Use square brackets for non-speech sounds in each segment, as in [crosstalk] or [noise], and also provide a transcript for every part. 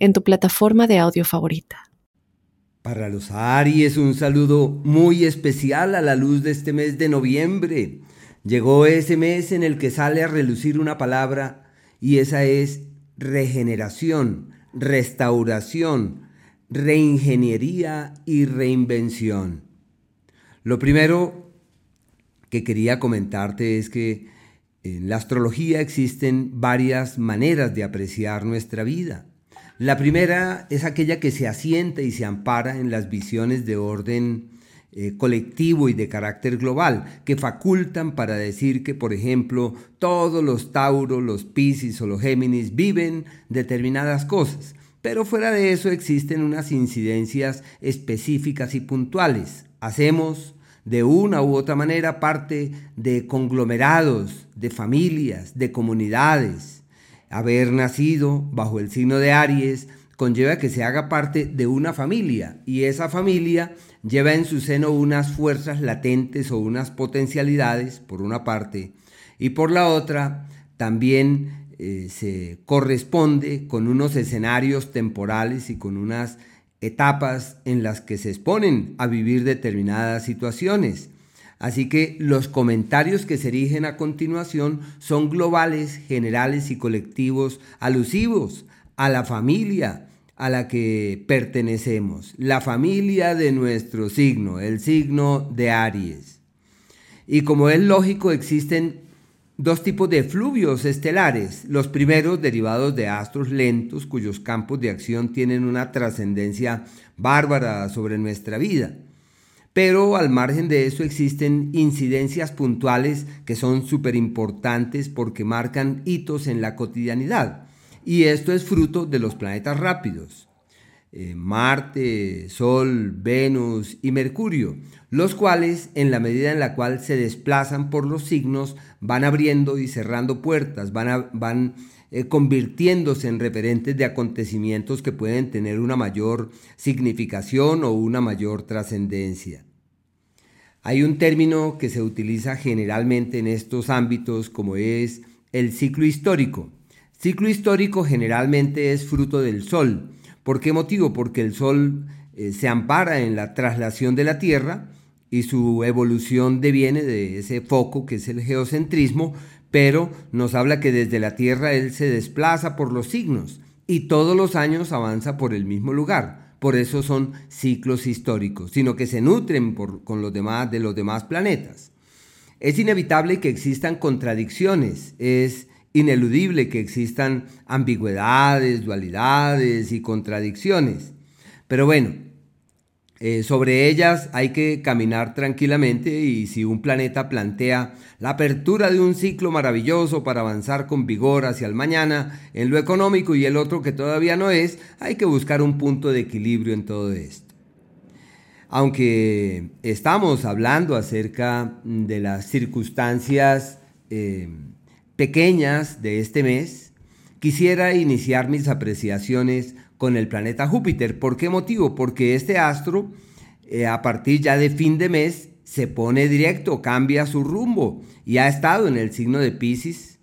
en tu plataforma de audio favorita. Para los Aries, un saludo muy especial a la luz de este mes de noviembre. Llegó ese mes en el que sale a relucir una palabra y esa es regeneración, restauración, reingeniería y reinvención. Lo primero que quería comentarte es que en la astrología existen varias maneras de apreciar nuestra vida. La primera es aquella que se asienta y se ampara en las visiones de orden eh, colectivo y de carácter global, que facultan para decir que, por ejemplo, todos los Tauros, los Piscis o los Géminis viven determinadas cosas. Pero fuera de eso existen unas incidencias específicas y puntuales. Hacemos de una u otra manera parte de conglomerados, de familias, de comunidades Haber nacido bajo el signo de Aries conlleva que se haga parte de una familia y esa familia lleva en su seno unas fuerzas latentes o unas potencialidades, por una parte, y por la otra también eh, se corresponde con unos escenarios temporales y con unas etapas en las que se exponen a vivir determinadas situaciones. Así que los comentarios que se erigen a continuación son globales, generales y colectivos alusivos a la familia a la que pertenecemos, la familia de nuestro signo, el signo de Aries. Y como es lógico, existen dos tipos de fluvios estelares. Los primeros derivados de astros lentos cuyos campos de acción tienen una trascendencia bárbara sobre nuestra vida. Pero al margen de eso existen incidencias puntuales que son súper importantes porque marcan hitos en la cotidianidad. Y esto es fruto de los planetas rápidos. Eh, Marte, Sol, Venus y Mercurio, los cuales en la medida en la cual se desplazan por los signos van abriendo y cerrando puertas, van, van eh, convirtiéndose en referentes de acontecimientos que pueden tener una mayor significación o una mayor trascendencia. Hay un término que se utiliza generalmente en estos ámbitos como es el ciclo histórico. Ciclo histórico generalmente es fruto del Sol. ¿Por qué motivo? Porque el Sol eh, se ampara en la traslación de la Tierra y su evolución deviene de ese foco que es el geocentrismo, pero nos habla que desde la Tierra él se desplaza por los signos y todos los años avanza por el mismo lugar. Por eso son ciclos históricos, sino que se nutren con los demás, de los demás planetas. Es inevitable que existan contradicciones, es ineludible que existan ambigüedades, dualidades y contradicciones. Pero bueno, eh, sobre ellas hay que caminar tranquilamente y si un planeta plantea la apertura de un ciclo maravilloso para avanzar con vigor hacia el mañana en lo económico y el otro que todavía no es, hay que buscar un punto de equilibrio en todo esto. Aunque estamos hablando acerca de las circunstancias eh, pequeñas de este mes, quisiera iniciar mis apreciaciones con el planeta Júpiter. ¿Por qué motivo? Porque este astro, eh, a partir ya de fin de mes, se pone directo, cambia su rumbo y ha estado en el signo de Pisces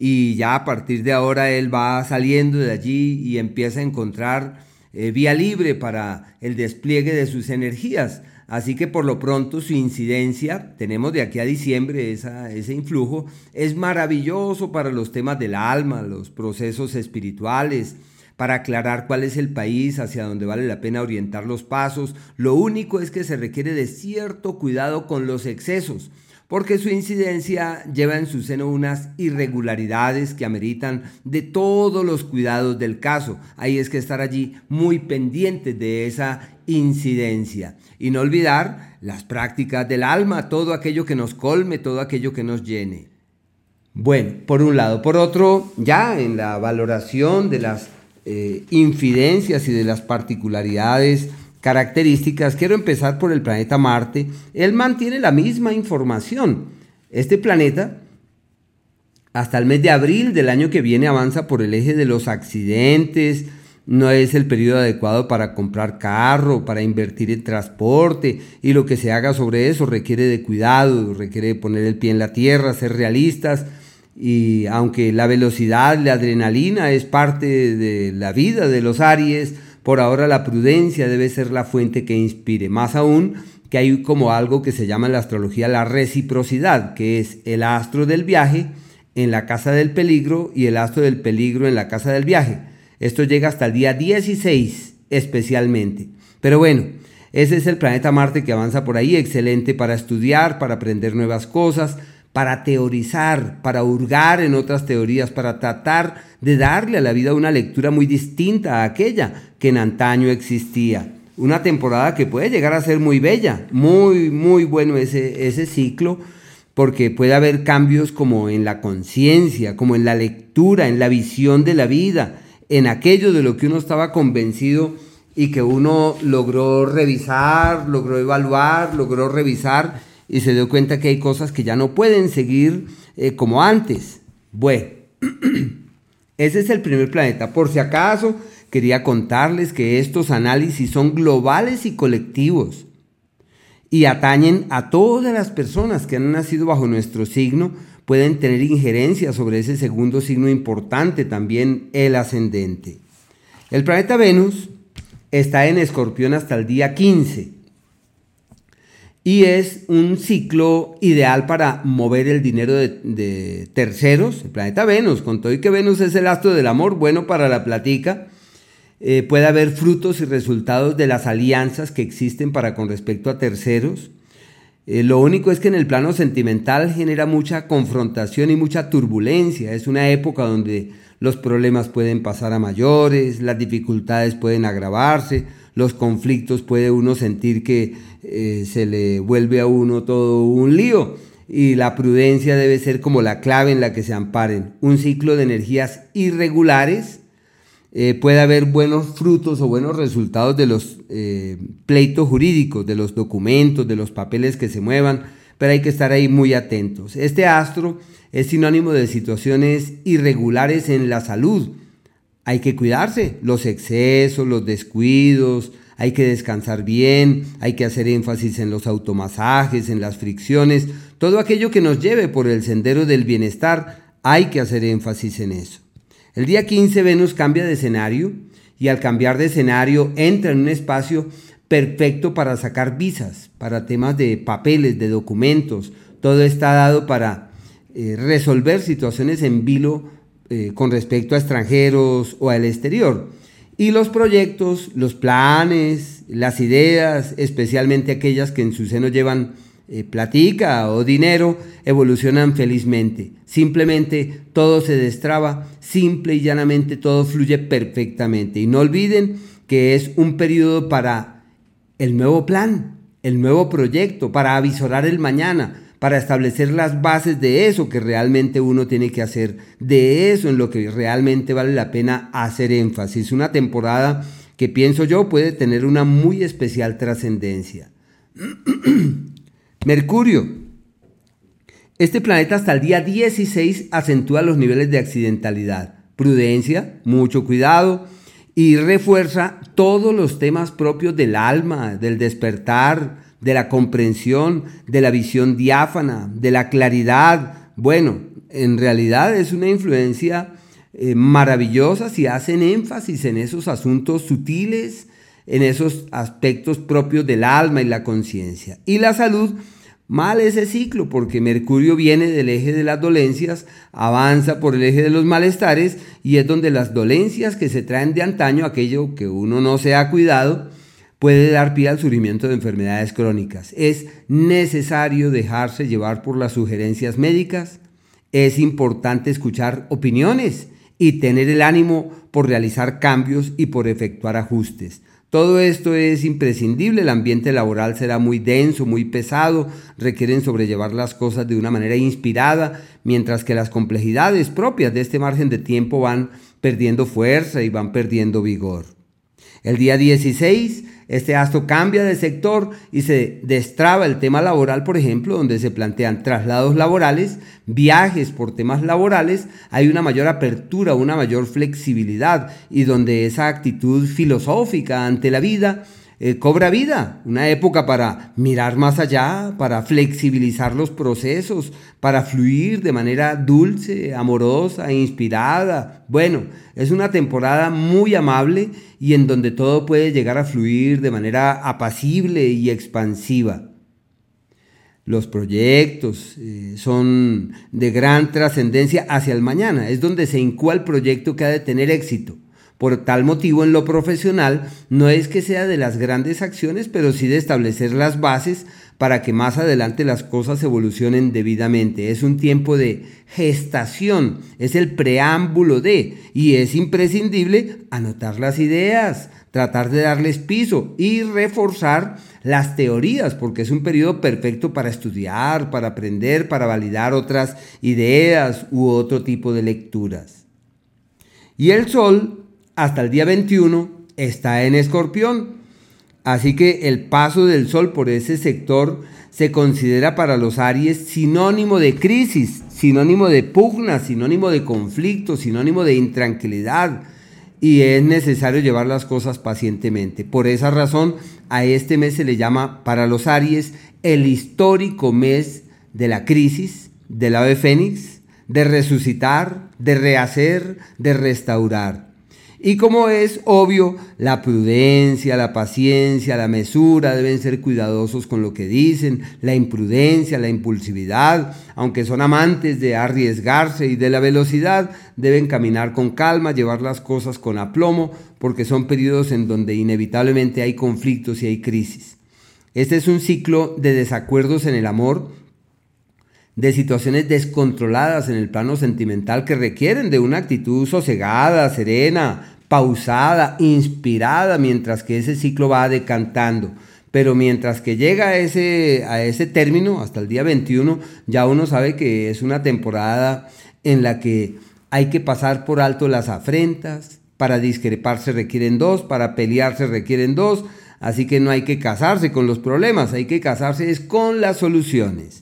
y ya a partir de ahora él va saliendo de allí y empieza a encontrar eh, vía libre para el despliegue de sus energías. Así que por lo pronto su incidencia, tenemos de aquí a diciembre ese influjo, es maravilloso para los temas del alma, los procesos espirituales, para aclarar cuál es el país hacia donde vale la pena orientar los pasos. Lo único es que se requiere de cierto cuidado con los excesos, porque su incidencia lleva en su seno unas irregularidades que ameritan de todos los cuidados del caso. Ahí es que estar allí muy pendientes de esa incidencia y no olvidar las prácticas del alma, todo aquello que nos colme, todo aquello que nos llene. Bueno, por un lado. Por otro, ya en la valoración de las eh, infidencias y de las particularidades características, quiero empezar por el planeta Marte. Él mantiene la misma información. Este planeta, hasta el mes de abril del año que viene, avanza por el eje de los accidentes, no es el periodo adecuado para comprar carro, para invertir en transporte y lo que se haga sobre eso requiere de cuidado, requiere poner el pie en la tierra, ser realistas y aunque la velocidad, la adrenalina es parte de la vida de los Aries, por ahora la prudencia debe ser la fuente que inspire, más aún que hay como algo que se llama en la astrología la reciprocidad, que es el astro del viaje en la casa del peligro y el astro del peligro en la casa del viaje. Esto llega hasta el día 16 especialmente. Pero bueno, ese es el planeta Marte que avanza por ahí, excelente para estudiar, para aprender nuevas cosas, para teorizar, para hurgar en otras teorías, para tratar de darle a la vida una lectura muy distinta a aquella que en antaño existía. Una temporada que puede llegar a ser muy bella, muy, muy bueno ese, ese ciclo, porque puede haber cambios como en la conciencia, como en la lectura, en la visión de la vida, en aquello de lo que uno estaba convencido y que uno logró revisar, logró evaluar, logró revisar y se dio cuenta que hay cosas que ya no pueden seguir eh, como antes. Bueno, [clears throat] ese es el primer planeta. Por si acaso, quería contarles que estos análisis son globales y colectivos y atañen a todas las personas que han nacido bajo nuestro signo pueden tener injerencia sobre ese segundo signo importante, también el ascendente. El planeta Venus está en escorpión hasta el día 15 y es un ciclo ideal para mover el dinero de, terceros. El planeta Venus, con todo y que Venus es el astro del amor, bueno para la platica, eh, puede haber frutos y resultados de las alianzas que existen para con respecto a terceros. Eh, lo único es que en el plano sentimental genera mucha confrontación y mucha turbulencia. Es una época donde los problemas pueden pasar a mayores, las dificultades pueden agravarse, los conflictos puede uno sentir que eh, se le vuelve a uno todo un lío y la prudencia debe ser como la clave en la que se amparen. Un ciclo de energías irregulares eh, puede haber buenos frutos o buenos resultados de los eh, pleitos jurídicos, de los documentos, de los papeles que se muevan, pero hay que estar ahí muy atentos. Este astro es sinónimo de situaciones irregulares en la salud. Hay que cuidarse, los excesos, los descuidos, hay que descansar bien, hay que hacer énfasis en los automasajes, en las fricciones, todo aquello que nos lleve por el sendero del bienestar, hay que hacer énfasis en eso. El día 15 Venus cambia de escenario y al cambiar de escenario entra en un espacio perfecto para sacar visas, para temas de papeles, de documentos. Todo está dado para eh, resolver situaciones en vilo eh, con respecto a extranjeros o al exterior. Y los proyectos, los planes, las ideas, especialmente aquellas que en su seno llevan eh, platica o dinero evolucionan felizmente. Simplemente todo se destraba, simple y llanamente todo fluye perfectamente. Y no olviden que es un periodo para el nuevo plan, el nuevo proyecto, para avisorar el mañana, para establecer las bases de eso que realmente uno tiene que hacer, de eso en lo que realmente vale la pena hacer énfasis. Una temporada que pienso yo puede tener una muy especial trascendencia. [clears throat] Mercurio. Este planeta hasta el día 16 acentúa los niveles de accidentalidad, prudencia, mucho cuidado y refuerza todos los temas propios del alma, del despertar, de la comprensión, de la visión diáfana, de la claridad. Bueno, en realidad es una influencia eh, maravillosa si hacen énfasis en esos asuntos sutiles, en esos aspectos propios del alma y la conciencia. Y la salud, mal ese ciclo, porque Mercurio viene del eje de las dolencias, avanza por el eje de los malestares y es donde las dolencias que se traen de antaño, aquello que uno no se ha cuidado, puede dar pie al surgimiento de enfermedades crónicas. Es necesario dejarse llevar por las sugerencias médicas, es importante escuchar opiniones y tener el ánimo por realizar cambios y por efectuar ajustes. Todo esto es imprescindible, el ambiente laboral será muy denso, muy pesado, requieren sobrellevar las cosas de una manera inspirada, mientras que las complejidades propias de este margen de tiempo van perdiendo fuerza y van perdiendo vigor. El día 16, este astro cambia de sector y se destraba el tema laboral, por ejemplo, donde se plantean traslados laborales, viajes por temas laborales, hay una mayor apertura, una mayor flexibilidad y donde esa actitud filosófica ante la vida eh, cobra vida, una época para mirar más allá, para flexibilizar los procesos, para fluir de manera dulce, amorosa, inspirada. Bueno, es una temporada muy amable y en donde todo puede llegar a fluir de manera apacible y expansiva. Los proyectos eh, son de gran trascendencia hacia el mañana, es donde se incúa el proyecto que ha de tener éxito. Por tal motivo, en lo profesional, no es que sea de las grandes acciones, pero sí de establecer las bases para que más adelante las cosas evolucionen debidamente. Es un tiempo de gestación, es el preámbulo de, y es imprescindible anotar las ideas, tratar de darles piso y reforzar las teorías, porque es un periodo perfecto para estudiar, para aprender, para validar otras ideas u otro tipo de lecturas. Y el sol hasta el día 21 está en escorpión. Así que el paso del sol por ese sector se considera para los Aries sinónimo de crisis, sinónimo de pugna, sinónimo de conflicto, sinónimo de intranquilidad. Y es necesario llevar las cosas pacientemente. Por esa razón, a este mes se le llama para los Aries el histórico mes de la crisis, del ave fénix, de resucitar, de rehacer, de restaurar. Y como es obvio, la prudencia, la paciencia, la mesura deben ser cuidadosos con lo que dicen, la imprudencia, la impulsividad, aunque son amantes de arriesgarse y de la velocidad, deben caminar con calma, llevar las cosas con aplomo, porque son periodos en donde inevitablemente hay conflictos y hay crisis. Este es un ciclo de desacuerdos en el amor, de situaciones descontroladas en el plano sentimental que requieren de una actitud sosegada, serena, pausada, inspirada, mientras que ese ciclo va decantando. Pero mientras que llega a ese, a ese término, hasta el día 21, ya uno sabe que es una temporada en la que hay que pasar por alto las afrentas, para discrepar se requieren dos, para pelear se requieren dos, así que no hay que casarse con los problemas, hay que casarse con las soluciones.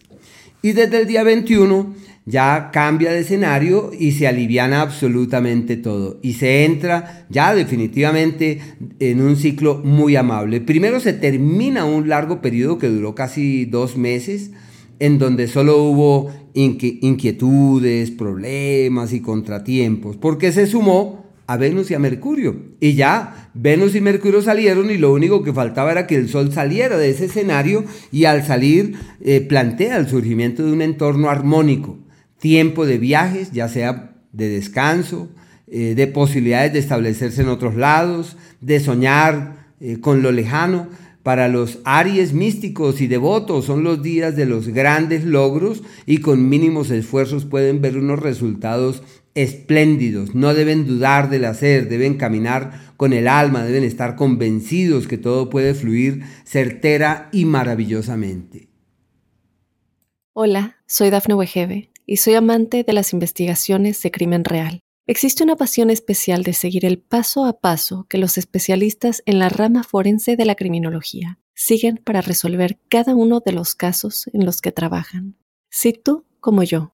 Y desde el día 21 ya cambia de escenario y se aliviana absolutamente todo. Y se entra ya definitivamente en un ciclo muy amable. Primero se termina un largo periodo que duró casi dos meses, en donde solo hubo inquietudes, problemas y contratiempos, porque se sumó a Venus y a Mercurio. Y ya Venus y Mercurio salieron y lo único que faltaba era que el Sol saliera de ese escenario y al salir eh, plantea el surgimiento de un entorno armónico, tiempo de viajes, ya sea de descanso, eh, de posibilidades de establecerse en otros lados, de soñar eh, con lo lejano. Para los Aries místicos y devotos son los días de los grandes logros y con mínimos esfuerzos pueden ver unos resultados espléndidos, no deben dudar del hacer, deben caminar con el alma, deben estar convencidos que todo puede fluir certera y maravillosamente. Hola, soy Dafne Wegebe y soy amante de las investigaciones de crimen real. Existe una pasión especial de seguir el paso a paso que los especialistas en la rama forense de la criminología siguen para resolver cada uno de los casos en los que trabajan. Si tú, como yo,